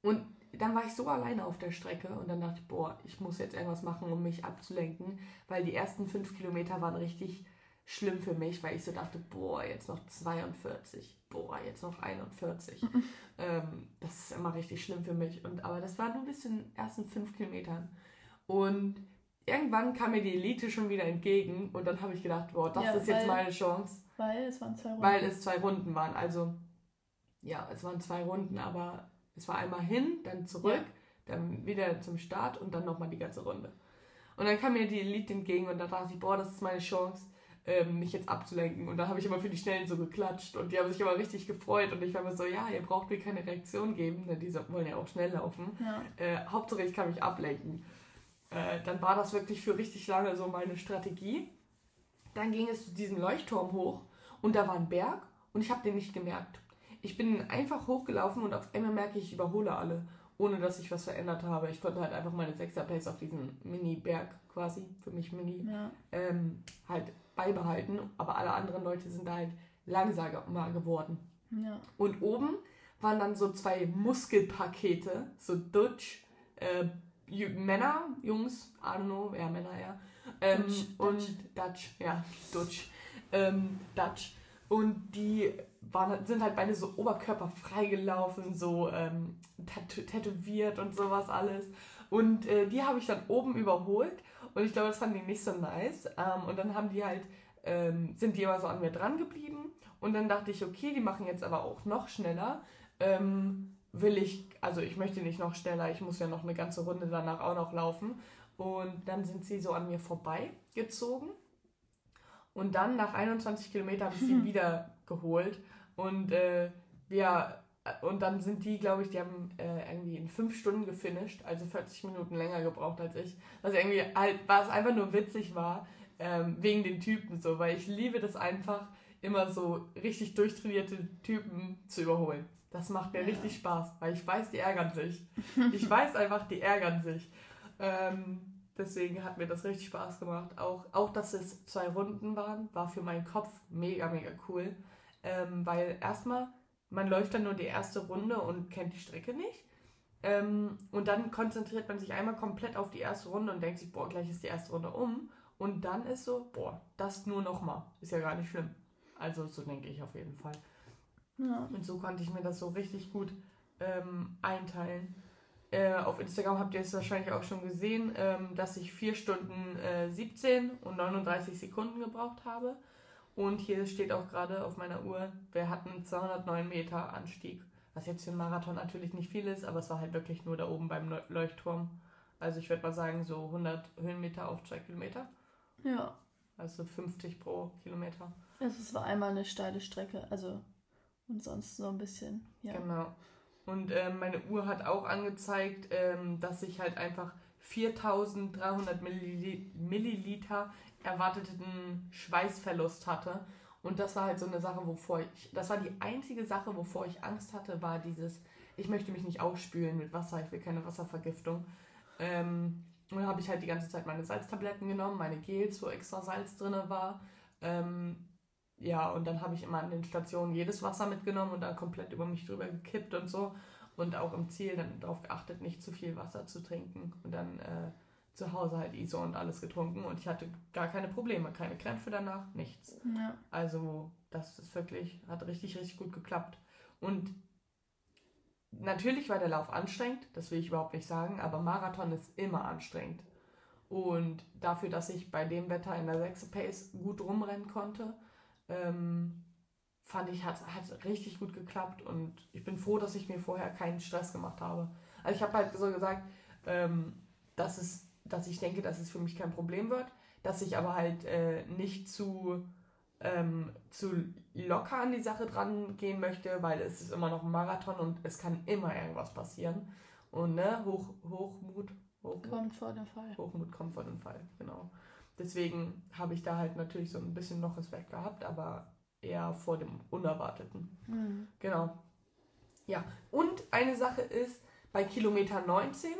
und dann war ich so alleine auf der Strecke und dann dachte ich, boah, ich muss jetzt irgendwas machen, um mich abzulenken, weil die ersten fünf Kilometer waren richtig schlimm für mich, weil ich so dachte, boah, jetzt noch 42, boah, jetzt noch 41. Mhm. Ähm, das ist immer richtig schlimm für mich. Und, aber das war nur bis zu den ersten fünf Kilometern. Und irgendwann kam mir die Elite schon wieder entgegen und dann habe ich gedacht, boah, das ja, ist weil, jetzt meine Chance. Weil es waren zwei Runden. Weil es zwei Runden waren. Also, ja, es waren zwei Runden, aber es war einmal hin, dann zurück, ja. dann wieder zum Start und dann nochmal die ganze Runde. Und dann kam mir die Elite entgegen und da dachte ich, boah, das ist meine Chance ähm, mich jetzt abzulenken. Und da habe ich immer für die Schnellen so geklatscht und die haben sich immer richtig gefreut. Und ich war immer so, ja, ihr braucht mir keine Reaktion geben, denn die wollen ja auch schnell laufen. Ja. Äh, Hauptsache, ich kann mich ablenken. Äh, dann war das wirklich für richtig lange so meine Strategie. Dann ging es zu diesem Leuchtturm hoch und da war ein Berg und ich habe den nicht gemerkt. Ich bin einfach hochgelaufen und auf einmal merke ich, ich überhole alle, ohne dass ich was verändert habe. Ich konnte halt einfach meine 6er Pace auf diesen Mini-Berg quasi, für mich Mini, ja. ähm, halt beibehalten, aber alle anderen Leute sind da halt langsamer geworden. Ja. Und oben waren dann so zwei Muskelpakete, so Dutch, äh, Männer, Jungs, I don't know, ja, Männer, ja. Ähm, Dutch, und Dutch. Dutch, ja, Dutch. Ähm, Dutch. Und die waren, sind halt beide so oberkörperfrei gelaufen, so ähm, tätowiert und sowas alles. Und äh, die habe ich dann oben überholt und ich glaube, das fanden die nicht so nice. Ähm, und dann haben die halt, ähm, sind die immer so an mir dran geblieben. Und dann dachte ich, okay, die machen jetzt aber auch noch schneller. Ähm, will ich, also ich möchte nicht noch schneller, ich muss ja noch eine ganze Runde danach auch noch laufen. Und dann sind sie so an mir vorbeigezogen. Und dann nach 21 Kilometern habe ich sie wieder geholt. Und äh, wir und dann sind die, glaube ich, die haben äh, irgendwie in fünf Stunden gefinisht, also 40 Minuten länger gebraucht als ich. Was irgendwie halt, was einfach nur witzig war, ähm, wegen den Typen so, weil ich liebe das einfach, immer so richtig durchtrainierte Typen zu überholen. Das macht mir ja. richtig Spaß, weil ich weiß, die ärgern sich. Ich weiß einfach, die ärgern sich. Ähm, deswegen hat mir das richtig Spaß gemacht. Auch, auch, dass es zwei Runden waren, war für meinen Kopf mega, mega cool. Ähm, weil erstmal man läuft dann nur die erste Runde und kennt die Strecke nicht. Ähm, und dann konzentriert man sich einmal komplett auf die erste Runde und denkt sich, boah, gleich ist die erste Runde um. Und dann ist so, boah, das nur nochmal. Ist ja gar nicht schlimm. Also so denke ich auf jeden Fall. Ja. Und so konnte ich mir das so richtig gut ähm, einteilen. Äh, auf Instagram habt ihr es wahrscheinlich auch schon gesehen, ähm, dass ich 4 Stunden äh, 17 und 39 Sekunden gebraucht habe. Und hier steht auch gerade auf meiner Uhr, wir hatten 209 Meter Anstieg. Was jetzt für einen Marathon natürlich nicht viel ist, aber es war halt wirklich nur da oben beim Leuchtturm. Also ich würde mal sagen, so 100 Höhenmeter auf 2 Kilometer. Ja. Also 50 pro Kilometer. Also es war einmal eine steile Strecke, also und sonst so ein bisschen. Ja. Genau. Und ähm, meine Uhr hat auch angezeigt, ähm, dass ich halt einfach 4300 Milliliter erwarteten Schweißverlust hatte. Und das war halt so eine Sache, wovor ich, das war die einzige Sache, wovor ich Angst hatte, war dieses, ich möchte mich nicht ausspülen mit Wasser, ich will keine Wasservergiftung. Ähm, und dann habe ich halt die ganze Zeit meine Salztabletten genommen, meine Gels, wo extra Salz drin war. Ähm, ja, und dann habe ich immer an den Stationen jedes Wasser mitgenommen und dann komplett über mich drüber gekippt und so. Und auch im Ziel dann darauf geachtet, nicht zu viel Wasser zu trinken. Und dann äh, zu Hause halt ISO und alles getrunken. Und ich hatte gar keine Probleme, keine Krämpfe danach, nichts. Ja. Also das ist wirklich, hat richtig, richtig gut geklappt. Und natürlich war der Lauf anstrengend, das will ich überhaupt nicht sagen, aber Marathon ist immer anstrengend. Und dafür, dass ich bei dem Wetter in der 6 Pace gut rumrennen konnte, ähm, fand ich, hat es richtig gut geklappt und ich bin froh, dass ich mir vorher keinen Stress gemacht habe. Also ich habe halt so gesagt, ähm, dass, es, dass ich denke, dass es für mich kein Problem wird, dass ich aber halt äh, nicht zu, ähm, zu locker an die Sache dran gehen möchte, weil es ist immer noch ein Marathon und es kann immer irgendwas passieren. Und ne, Hoch, Hochmut, Hochmut kommt vor dem Fall. Hochmut kommt vor dem Fall, genau. Deswegen habe ich da halt natürlich so ein bisschen noch Respekt gehabt, aber eher vor dem Unerwarteten. Mhm. Genau. Ja, und eine Sache ist, bei Kilometer 19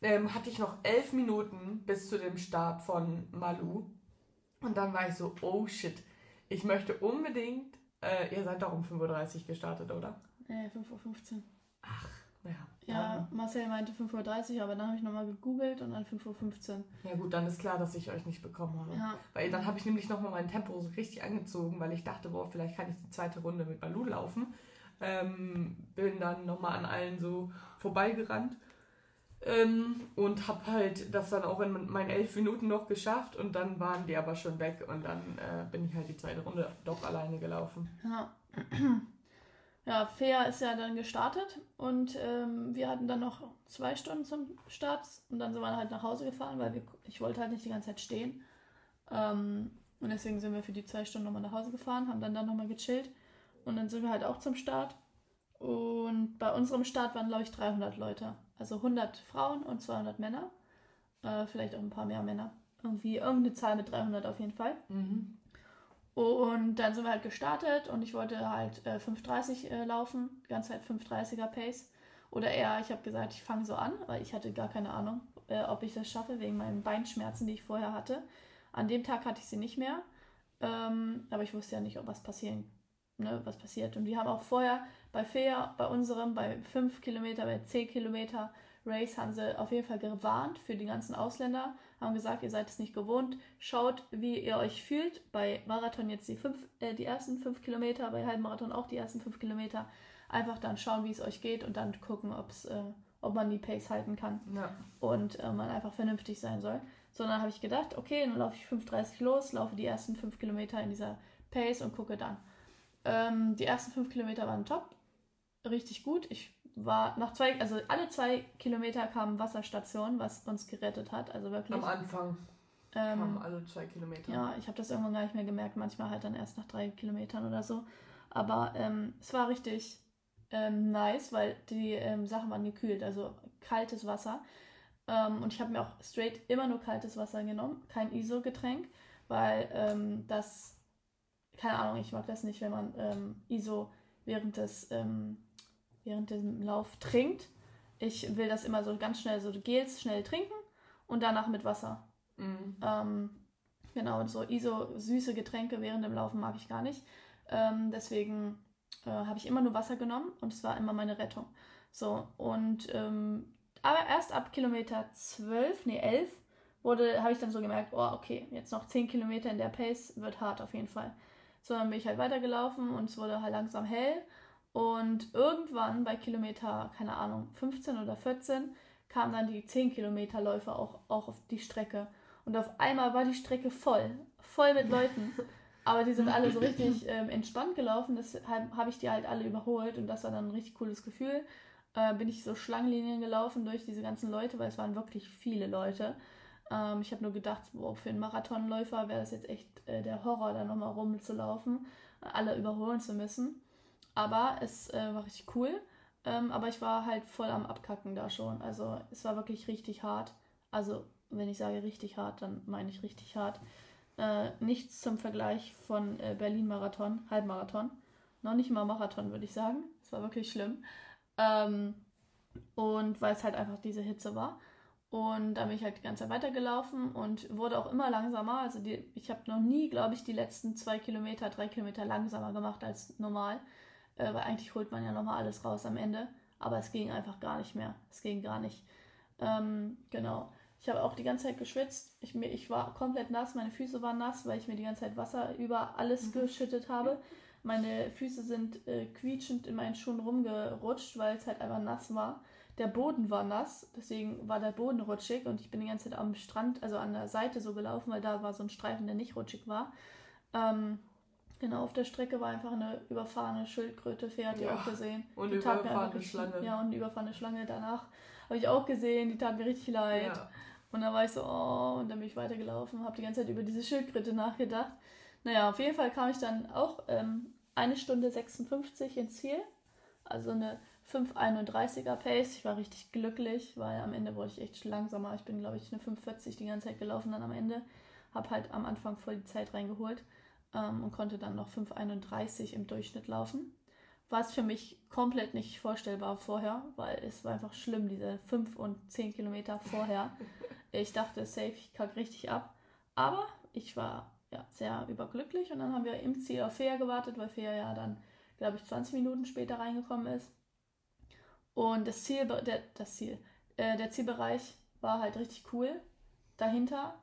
ähm, hatte ich noch elf Minuten bis zu dem Start von Malu. Und dann war ich so, oh shit, ich möchte unbedingt, äh, ihr seid doch um 5.30 Uhr gestartet, oder? Nee, 5.15 Uhr. Ach, ja. Ja, Marcel meinte 5.30 Uhr, aber dann habe ich nochmal gegoogelt und dann 5.15 Uhr. Ja gut, dann ist klar, dass ich euch nicht bekommen habe. Ja. Weil dann habe ich nämlich nochmal mein Tempo so richtig angezogen, weil ich dachte, boah, vielleicht kann ich die zweite Runde mit Balu laufen. Ähm, bin dann nochmal an allen so vorbeigerannt ähm, und habe halt das dann auch in meinen elf Minuten noch geschafft und dann waren die aber schon weg und dann äh, bin ich halt die zweite Runde doch alleine gelaufen. Ja. Ja, Fea ist ja dann gestartet und ähm, wir hatten dann noch zwei Stunden zum Start und dann sind wir halt nach Hause gefahren, weil wir, ich wollte halt nicht die ganze Zeit stehen. Ähm, und deswegen sind wir für die zwei Stunden nochmal nach Hause gefahren, haben dann dann nochmal gechillt und dann sind wir halt auch zum Start. Und bei unserem Start waren, glaube ich, 300 Leute. Also 100 Frauen und 200 Männer. Äh, vielleicht auch ein paar mehr Männer. Irgendwie irgendeine Zahl mit 300 auf jeden Fall. Mhm. Und dann sind wir halt gestartet und ich wollte halt äh, 5,30 äh, laufen, die ganze Zeit 5,30er Pace. Oder eher, ich habe gesagt, ich fange so an, weil ich hatte gar keine Ahnung, äh, ob ich das schaffe, wegen meinen Beinschmerzen, die ich vorher hatte. An dem Tag hatte ich sie nicht mehr, ähm, aber ich wusste ja nicht, ob was passieren, ne, was passiert. Und die haben auch vorher bei Fea, bei unserem, bei 5 Kilometer, bei 10 Kilometer Race haben sie auf jeden Fall gewarnt für die ganzen Ausländer, haben gesagt, ihr seid es nicht gewohnt, schaut, wie ihr euch fühlt. Bei Marathon jetzt die, fünf, äh, die ersten 5 Kilometer, bei Halbmarathon auch die ersten 5 Kilometer. Einfach dann schauen, wie es euch geht und dann gucken, ob's, äh, ob man die Pace halten kann Ja. und äh, man einfach vernünftig sein soll. Sondern habe ich gedacht, okay, dann laufe ich 5,30 los, laufe die ersten 5 Kilometer in dieser Pace und gucke dann. Ähm, die ersten 5 Kilometer waren top, richtig gut. Ich war nach zwei, also alle zwei Kilometer kamen Wasserstationen, was uns gerettet hat. Also wirklich. Am Anfang kamen Ähm, alle zwei Kilometer. ja, ich habe das irgendwann gar nicht mehr gemerkt, manchmal halt dann erst nach drei Kilometern oder so. Aber ähm, es war richtig ähm, nice, weil die ähm, Sachen waren gekühlt, also kaltes Wasser. Ähm, und ich habe mir auch straight immer nur kaltes Wasser genommen, kein ISO-Getränk, weil ähm, das, keine Ahnung, ich mag das nicht, wenn man ähm, ISO während des, ähm, während dem Lauf trinkt. Ich will das immer so ganz schnell, so Gels schnell trinken und danach mit Wasser. Mhm. Ähm, genau, und so ISO süße Getränke während dem Laufen mag ich gar nicht. Ähm, deswegen äh, habe ich immer nur Wasser genommen und es war immer meine Rettung. So, und ähm, aber erst ab Kilometer 12, nee 11, wurde, habe ich dann so gemerkt, oh, okay, jetzt noch 10 Kilometer in der Pace wird hart auf jeden Fall. So, dann bin ich halt weitergelaufen und es wurde halt langsam hell. Und irgendwann bei Kilometer, keine Ahnung, 15 oder 14, kamen dann die 10 Kilometer Läufer auch, auch auf die Strecke. Und auf einmal war die Strecke voll, voll mit Leuten. Aber die sind alle so richtig ähm, entspannt gelaufen, deshalb habe ich die halt alle überholt und das war dann ein richtig cooles Gefühl. Äh, bin ich so Schlangenlinien gelaufen durch diese ganzen Leute, weil es waren wirklich viele Leute. Ähm, ich habe nur gedacht, boah, für einen Marathonläufer wäre das jetzt echt äh, der Horror, da nochmal rumzulaufen, alle überholen zu müssen. Aber es äh, war richtig cool. Ähm, aber ich war halt voll am Abkacken da schon. Also es war wirklich richtig hart. Also wenn ich sage richtig hart, dann meine ich richtig hart. Äh, nichts zum Vergleich von äh, Berlin-Marathon, Halbmarathon. Noch nicht mal Marathon, würde ich sagen. Es war wirklich schlimm. Ähm, und weil es halt einfach diese Hitze war. Und da bin ich halt die ganze Zeit weitergelaufen und wurde auch immer langsamer. Also die, ich habe noch nie, glaube ich, die letzten zwei Kilometer, drei Kilometer langsamer gemacht als normal. Äh, weil eigentlich holt man ja nochmal alles raus am Ende. Aber es ging einfach gar nicht mehr. Es ging gar nicht. Ähm, genau. Ich habe auch die ganze Zeit geschwitzt. Ich, mir, ich war komplett nass. Meine Füße waren nass, weil ich mir die ganze Zeit Wasser über alles mhm. geschüttet habe. Meine Füße sind äh, quietschend in meinen Schuhen rumgerutscht, weil es halt einfach nass war. Der Boden war nass, deswegen war der Boden rutschig und ich bin die ganze Zeit am Strand, also an der Seite so gelaufen, weil da war so ein Streifen, der nicht rutschig war. Ähm, genau, auf der Strecke war einfach eine überfahrene Schildkröte, Pferd, die ja, auch gesehen. Und eine überfahrene Schlange. Ja, und eine überfahrene Schlange danach. Habe ich auch gesehen, die tat mir richtig leid. Ja. Und dann war ich so, oh, und dann bin ich weitergelaufen, habe die ganze Zeit über diese Schildkröte nachgedacht. Naja, auf jeden Fall kam ich dann auch ähm, eine Stunde 56 ins Ziel. Also eine 5,31er Pace. Ich war richtig glücklich, weil am Ende wurde ich echt langsamer. Ich bin, glaube ich, eine 5,40 die ganze Zeit gelaufen dann am Ende. Habe halt am Anfang voll die Zeit reingeholt ähm, und konnte dann noch 5,31 im Durchschnitt laufen. Was für mich komplett nicht vorstellbar vorher, weil es war einfach schlimm, diese 5 und 10 Kilometer vorher. Ich dachte, safe, ich kacke richtig ab. Aber ich war ja, sehr überglücklich und dann haben wir im Ziel auf Fea gewartet, weil Fea ja dann, glaube ich, 20 Minuten später reingekommen ist. Und das Ziel, der, das Ziel, äh, der Zielbereich war halt richtig cool dahinter,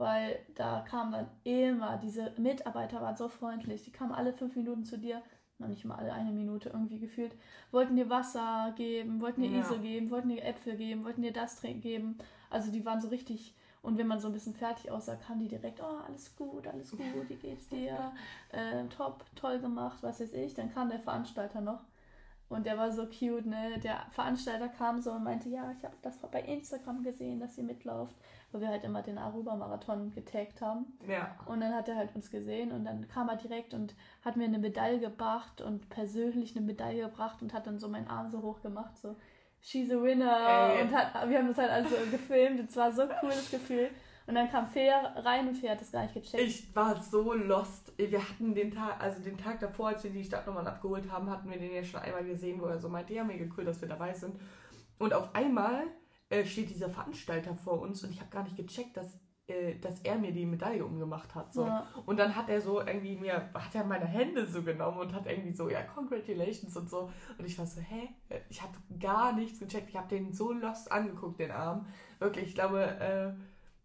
weil da kamen dann immer, diese Mitarbeiter waren so freundlich, die kamen alle fünf Minuten zu dir, noch nicht mal alle eine Minute irgendwie gefühlt, wollten dir Wasser geben, wollten dir ja. Esel geben, wollten dir Äpfel geben, wollten dir das geben. Also die waren so richtig, und wenn man so ein bisschen fertig aussah, kamen die direkt, oh, alles gut, alles gut, wie geht's dir? Äh, top, toll gemacht, was weiß ich. Dann kam der Veranstalter noch und der war so cute, ne? Der Veranstalter kam so und meinte, ja, ich habe das bei Instagram gesehen, dass ihr mitlauft, weil wir halt immer den Aruba-Marathon getaggt haben. Ja. Und dann hat er halt uns gesehen und dann kam er direkt und hat mir eine Medaille gebracht und persönlich eine Medaille gebracht und hat dann so meinen Arm so hoch gemacht, so She's a winner. Ey. Und hat, wir haben das halt also gefilmt. Es war so ein cooles Gefühl. Und dann kam Fair rein und Fair hat das gar nicht gecheckt. Ich war so lost. Wir hatten den Tag, also den Tag davor, als wir die Stadtnummern abgeholt haben, hatten wir den ja schon einmal gesehen, wo er so meinte, ja, mega cool, dass wir dabei sind. Und auf einmal äh, steht dieser Veranstalter vor uns und ich habe gar nicht gecheckt, dass, äh, dass er mir die Medaille umgemacht hat. So. Ja. Und dann hat er so irgendwie mir, hat er meine Hände so genommen und hat irgendwie so, ja, congratulations und so. Und ich war so, hä? Ich habe gar nichts gecheckt. Ich habe den so lost angeguckt, den Arm. Wirklich, ich glaube, äh,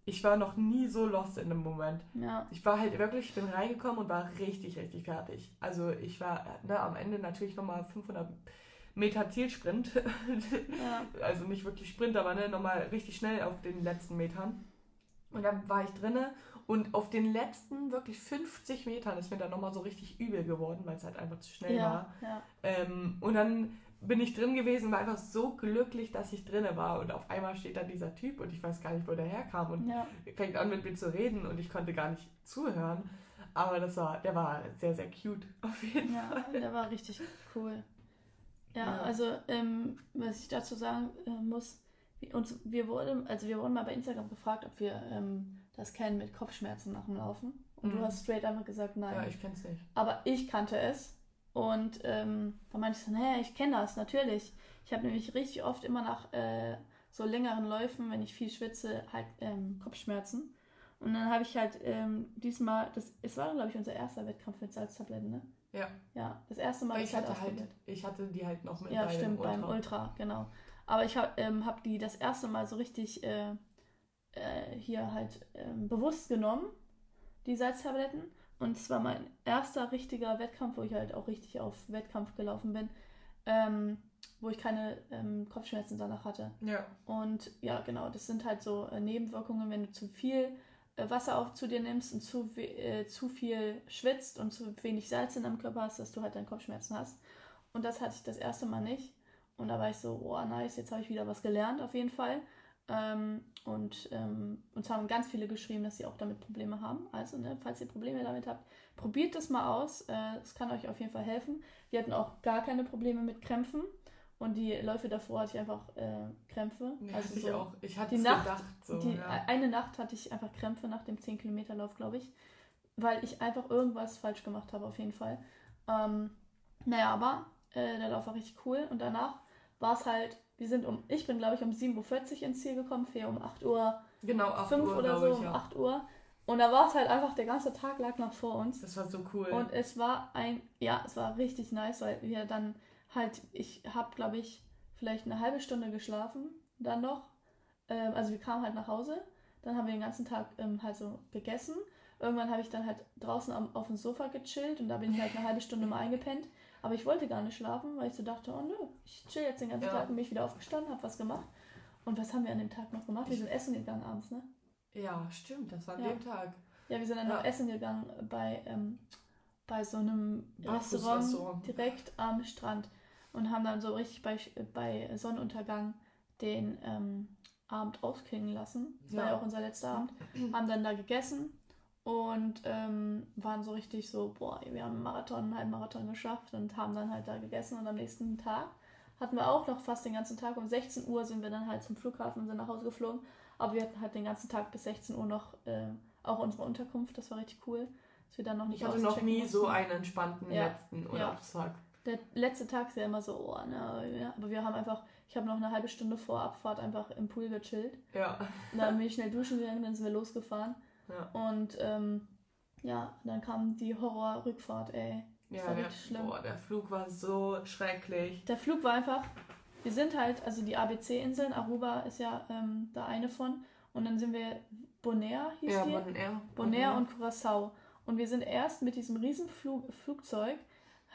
ich war noch nie so lost in dem Moment. Ja. Ich war halt wirklich, ich bin reingekommen und war richtig, richtig fertig. Also ich war ne, am Ende natürlich nochmal 500 Meter Zielsprint. Ja. also nicht wirklich Sprint, aber ne, nochmal richtig schnell auf den letzten Metern. Und dann war ich drinne und auf den letzten wirklich 50 Metern ist mir dann nochmal so richtig übel geworden, weil es halt einfach zu schnell ja, war. Ja. Ähm, und dann bin ich drin gewesen, war einfach so glücklich, dass ich drinne war. Und auf einmal steht da dieser Typ und ich weiß gar nicht, wo der herkam und ja. fängt an mit mir zu reden und ich konnte gar nicht zuhören. Aber das war, der war sehr, sehr cute, auf jeden ja, Fall. Ja, der war richtig cool. Ja, ja. also ähm, was ich dazu sagen äh, muss, uns, wir wurden, also wir wurden mal bei Instagram gefragt, ob wir ähm, das kennen mit Kopfschmerzen nach dem Laufen. Und mhm. du hast straight einfach gesagt, nein. Ja, ich kenn's nicht. Aber ich kannte es und ähm, da meinte ich so, naja, ich kenne das, natürlich. Ich habe nämlich richtig oft immer nach äh, so längeren Läufen, wenn ich viel schwitze, halt ähm, Kopfschmerzen. Und dann habe ich halt ähm, diesmal, das, es war glaube ich unser erster Wettkampf mit Salztabletten, ne? Ja. Ja, das erste Mal. Ich, halt hatte halt, ich hatte die halt noch mit Ja, stimmt, Ultra. beim Ultra, genau. Aber ich habe ähm, hab die das erste Mal so richtig äh, äh, hier halt ähm, bewusst genommen, die Salztabletten. Und es war mein erster richtiger Wettkampf, wo ich halt auch richtig auf Wettkampf gelaufen bin, ähm, wo ich keine ähm, Kopfschmerzen danach hatte. Ja. Und ja, genau, das sind halt so äh, Nebenwirkungen, wenn du zu viel äh, Wasser auf zu dir nimmst und zu, äh, zu viel schwitzt und zu wenig Salz in deinem Körper hast, dass du halt deine Kopfschmerzen hast. Und das hatte ich das erste Mal nicht. Und da war ich so, oh nice, jetzt habe ich wieder was gelernt auf jeden Fall. Ähm, und ähm, uns haben ganz viele geschrieben, dass sie auch damit Probleme haben. Also, ne, falls ihr Probleme damit habt, probiert das mal aus. Äh, es äh, kann euch auf jeden Fall helfen. Wir hatten auch gar keine Probleme mit Krämpfen. Und die Läufe davor hatte ich einfach äh, Krämpfe. Ja, also so, ich auch. Ich hatte die Nacht, gedacht. So, die, ja. Eine Nacht hatte ich einfach Krämpfe nach dem 10-Kilometer-Lauf, glaube ich. weil ich einfach irgendwas falsch gemacht habe, auf jeden Fall. Ähm, naja, aber äh, der Lauf war richtig cool und danach war es halt, wir sind um, ich bin glaube ich um 7.40 Uhr ins Ziel gekommen, Fee um 8 Uhr. Genau, 8 5 Uhr, oder so, ich, um ja. 8 Uhr. Und da war es halt einfach, der ganze Tag lag noch vor uns. Das war so cool. Und es war ein, ja, es war richtig nice, weil wir dann halt, ich habe, glaube ich, vielleicht eine halbe Stunde geschlafen, dann noch. Ähm, also wir kamen halt nach Hause, dann haben wir den ganzen Tag ähm, halt so gegessen. Irgendwann habe ich dann halt draußen am, auf dem Sofa gechillt und da bin ich halt eine halbe Stunde mal eingepennt. Aber ich wollte gar nicht schlafen, weil ich so dachte, oh nö, ich chill jetzt den ganzen Ja. Tag und bin ich wieder aufgestanden, habe was gemacht. Und was haben wir an dem Tag noch gemacht? Wir sind essen gegangen abends, ne? ja, stimmt, das war an Ja. dem Tag. Ja, wir sind dann Ja. noch essen gegangen bei, ähm, bei so einem Bratwurstrestaurant. Restaurant direkt am Strand und haben dann so richtig bei, bei Sonnenuntergang den ähm, Abend ausklingen lassen. Das war Ja. ja auch unser letzter Abend. haben dann da gegessen und ähm, waren so richtig so, boah, wir haben einen Marathon, einen Halbmarathon geschafft und haben dann halt da gegessen und am nächsten Tag hatten wir auch noch fast den ganzen Tag. Um 16 Uhr sind wir dann halt zum Flughafen und sind nach Hause geflogen. Aber wir hatten halt den ganzen Tag bis 16 Uhr noch äh, auch unsere Unterkunft. Das war richtig cool, dass wir dann noch nicht Ich hatte noch nie mussten. so einen entspannten Ja. letzten Urlaubstag. Der letzte Tag ist ja immer so, oh, ne, ja. aber wir haben einfach, ich habe noch eine halbe Stunde vor Abfahrt einfach im Pool gechillt. Ja. Und dann bin ich schnell duschen gegangen, dann sind wir losgefahren. Ja. Und ähm, ja, dann kam die Horror-Rückfahrt, ey. Das Ja, war der, schlimm. boah, der Flug war so schrecklich. Der Flug war einfach, wir sind halt, also die ABC-Inseln, Aruba ist ja ähm, da eine von. Und dann sind wir, Bonaire hieß Ja, die? Bonaire. Bonaire und Curacao. Und wir sind erst mit diesem riesen Flug, Flugzeug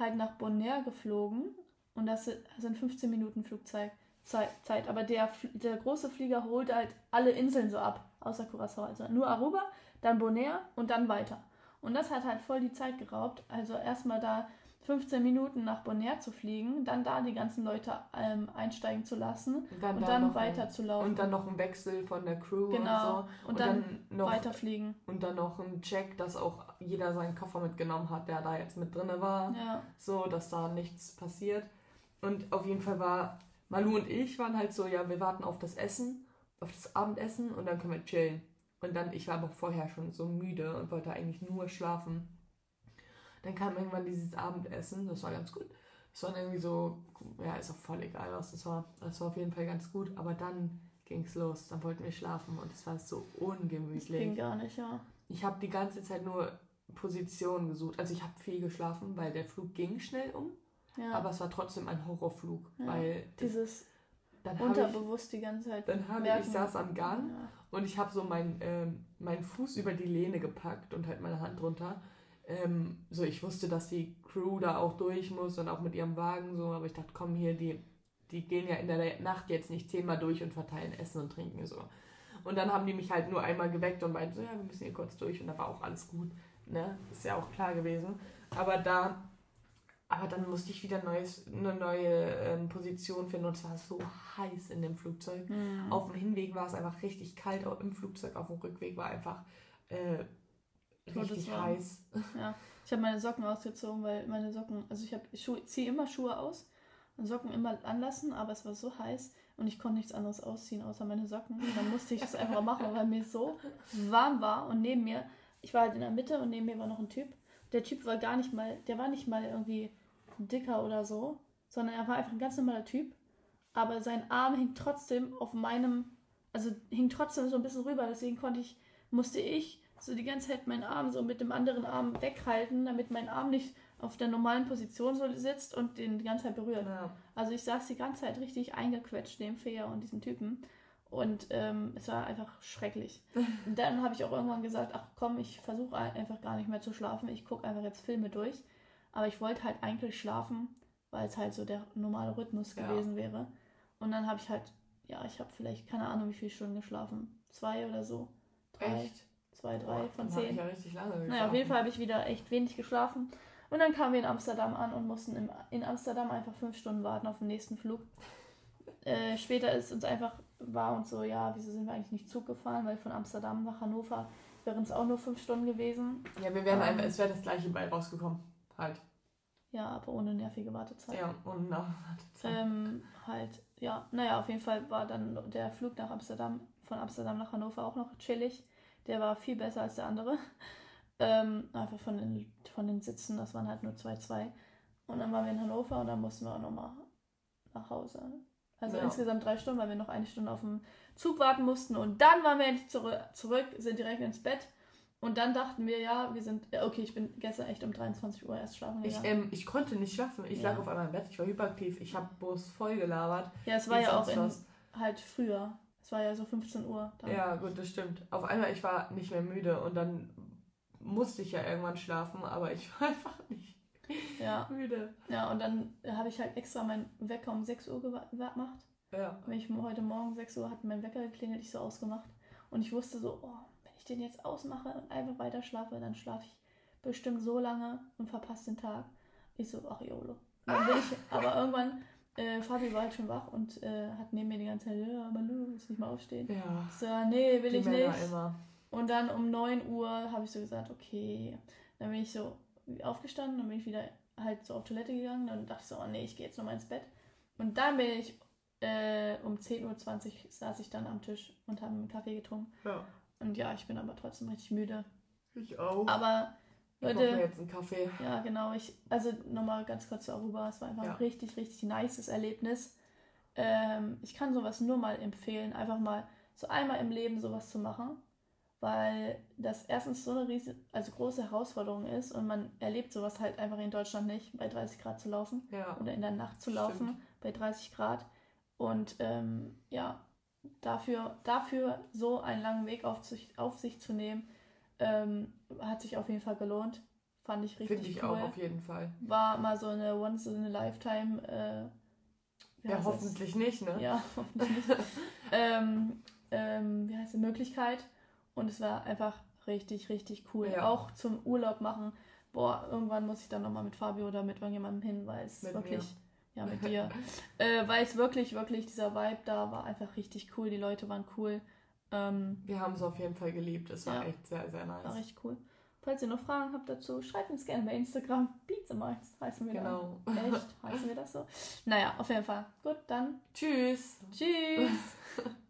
halt nach Bonaire geflogen. Und das sind- sind 15 Minuten Flugzeit. Zeit. Aber der, der große Flieger holt halt alle Inseln so ab, außer Curacao. Also nur Aruba, dann Bonaire und dann weiter. Und das hat halt voll die Zeit geraubt. Also erstmal da 15 Minuten nach Bonaire zu fliegen, dann da die ganzen Leute ähm, einsteigen zu lassen Und dann, und da dann noch weiter ein, zu laufen. Und dann noch ein Wechsel von der Crew Genau. und so. Und dann noch weiterfliegen. und dann noch ein Check, dass auch jeder seinen Koffer mitgenommen hat, der da jetzt mit drinne war. Ja. So, dass da nichts passiert. Und auf jeden Fall war Malu und ich waren halt so, ja, wir warten auf das Essen, auf das Abendessen und dann können wir chillen. Und dann, ich war aber vorher schon so müde und wollte eigentlich nur schlafen. Dann kam irgendwann dieses Abendessen, das war ganz gut. Das war irgendwie so, ja, ist auch voll egal, was das war. Das war auf jeden Fall ganz gut, aber dann ging's los, dann wollten wir schlafen und es war so Ging ungemütlich. gar nicht, ja. Ich habe die ganze Zeit nur Positionen gesucht. Also ich habe viel geschlafen, weil der Flug ging schnell um, ja. aber es war trotzdem ein Horrorflug, Ja. weil das, Dieses dann habe ich, unterbewusst die ganze Zeit. dann habe ich, merken. ich saß am Gang Ja. und ich habe so meinen ähm, meinen Fuß über die Lehne gepackt und halt meine Hand drunter. Ähm, so, ich wusste, dass die Crew da auch durch muss und auch mit ihrem Wagen so, aber ich dachte, komm hier, die, die gehen ja in der Nacht jetzt nicht zehnmal durch und verteilen Essen und Trinken so. Und dann haben die mich halt nur einmal geweckt und meinten so, ja, wir müssen hier kurz durch und da war auch alles gut. Ne? Ist ja auch klar gewesen. Aber da, aber dann musste ich wieder neues, eine neue ähm, Position finden und es war so heiß in dem Flugzeug. Mhm. Auf dem Hinweg war es einfach richtig kalt, auch im Flugzeug, auf dem Rückweg war einfach äh, richtig Todeswarm. heiß. Ja. Ich habe meine Socken ausgezogen, weil meine Socken, also ich habe ich ziehe immer Schuhe aus und Socken immer anlassen, aber es war so heiß und ich konnte nichts anderes ausziehen außer meine Socken. Und dann musste ich es einfach machen, weil mir so warm war und neben mir, ich war halt in der Mitte und neben mir war noch ein Typ. Der Typ war gar nicht mal, der war nicht mal irgendwie dicker oder so, sondern er war einfach ein ganz normaler Typ, aber sein Arm hing trotzdem auf meinem, also hing trotzdem so ein bisschen rüber, deswegen konnte ich, musste ich so die ganze Zeit meinen Arm so mit dem anderen Arm weghalten, damit mein Arm nicht auf der normalen Position so sitzt und den die ganze Zeit berührt. Ja. Also ich saß die ganze Zeit richtig eingequetscht, dem Fea und diesem Typen. Und ähm, es war einfach schrecklich. Und dann habe ich auch irgendwann gesagt, ach komm, ich versuche einfach gar nicht mehr zu schlafen. Ich gucke einfach jetzt Filme durch. Aber ich wollte halt eigentlich schlafen, weil es halt so der normale Rhythmus Ja. gewesen wäre. Und dann habe ich halt, ja, ich habe vielleicht keine Ahnung, wie viele Stunden geschlafen. Zwei oder so. Drei, Echt? Zwei, drei Boah, von zehn. ja richtig lange Naja, auf geschlafen. jeden Fall habe ich wieder echt wenig geschlafen. Und dann kamen wir in Amsterdam an und mussten im, in Amsterdam einfach fünf Stunden warten auf den nächsten Flug. Äh, später ist uns einfach, war uns so, ja, wieso sind wir eigentlich nicht Zug gefahren? Weil von Amsterdam nach Hannover wären es auch nur fünf Stunden gewesen. Ja, wir wären Ähm. einfach, es wäre das gleiche bei rausgekommen. Halt. Ja, aber ohne nervige Wartezeit. Ja, und nach Ähm, halt, ja, naja, auf jeden Fall war dann der Flug nach Amsterdam, von Amsterdam nach Hannover auch noch chillig. Der war viel besser als der andere. Ähm, einfach von den, von den Sitzen, das waren halt nur zwei, zwei. Und dann waren wir in Hannover und dann mussten wir auch nochmal nach Hause. Also Ja. insgesamt drei Stunden, weil wir noch eine Stunde auf dem Zug warten mussten. Und dann waren wir endlich zurück, zurück, sind direkt ins Bett. Und dann dachten wir, ja, wir sind, okay, ich bin gestern echt um 23 Uhr erst schlafen Ich, gegangen. ähm, ich konnte nicht schlafen. Ich Ja. lag auf einmal im Bett. Ich war hyperaktiv. Ich habe bloß voll gelabert. ja, es war ja auch in, halt früher. Es war ja so 15 Uhr. Dann. Ja, gut, das stimmt. Auf einmal, ich war nicht mehr müde und dann musste ich ja irgendwann schlafen, aber ich war einfach nicht ja. müde. Ja, und dann habe ich halt extra meinen Wecker um 6 Uhr gemacht. Ja. Wenn ich heute Morgen 6 Uhr hat mein Wecker geklingelt, ich so ausgemacht. Und ich wusste so, oh, wenn ich den jetzt ausmache und einfach weiter schlafe, dann schlafe ich bestimmt so lange und verpasse den Tag. Ich so, ach YOLO. Dann bin ich, aber irgendwann, äh, Fabi war halt schon wach und äh, hat neben mir die ganze Zeit, ja, aber du willst nicht mal aufstehen. Ja. So, nee, will Die ich Männer nicht. immer. Und dann um 9 Uhr habe ich so gesagt, okay. Dann bin ich so aufgestanden, dann bin ich wieder halt so auf Toilette gegangen. Dann dachte ich so, oh nee, ich gehe jetzt nochmal ins Bett. Und dann bin ich äh, um 10.20 Uhr saß ich dann am Tisch und habe einen Kaffee getrunken. Ja. Und ja, ich bin aber trotzdem richtig müde. Ich auch. Aber ich mache mir Leute, jetzt einen Kaffee. ja genau, ich, also nochmal ganz kurz zu Aruba, es war einfach Ja. ein richtig, richtig nices Erlebnis. Ähm, ich kann sowas nur mal empfehlen, einfach mal so einmal im Leben sowas zu machen, weil das erstens so eine riesige, also große Herausforderung ist und man erlebt sowas halt einfach in Deutschland nicht, bei 30 Grad zu laufen Ja. oder in der Nacht zu laufen Stimmt. bei 30 Grad. Und ähm, ja, dafür, dafür so einen langen Weg auf sich, auf sich zu nehmen, ähm, hat sich auf jeden Fall gelohnt. Fand ich richtig Finde ich cool. auch auf jeden Fall. War mal so eine Once in a Lifetime. Äh, Ja, heißt das? hoffentlich nicht, ne? Ja, hoffentlich nicht. ähm, ähm, wie heißt die Möglichkeit? Und es war einfach richtig, richtig cool. Ja. Auch zum Urlaub machen. Boah, irgendwann muss ich dann nochmal mit Fabio oder mit irgendjemandem hin, weil es Mit wirklich, ja, mit dir, äh, weil es wirklich, wirklich, dieser Vibe da war einfach richtig cool. Die Leute waren cool. Ähm, Wir haben es auf jeden Fall geliebt. Es war Ja. echt sehr, sehr war nice. richtig cool. Falls ihr noch Fragen habt dazu, schreibt uns gerne bei Instagram. Pizza Minds heißen wir Genau. da. Echt? Heißen wir das so? Naja, auf jeden Fall. Gut, dann Tschüss. tschüss.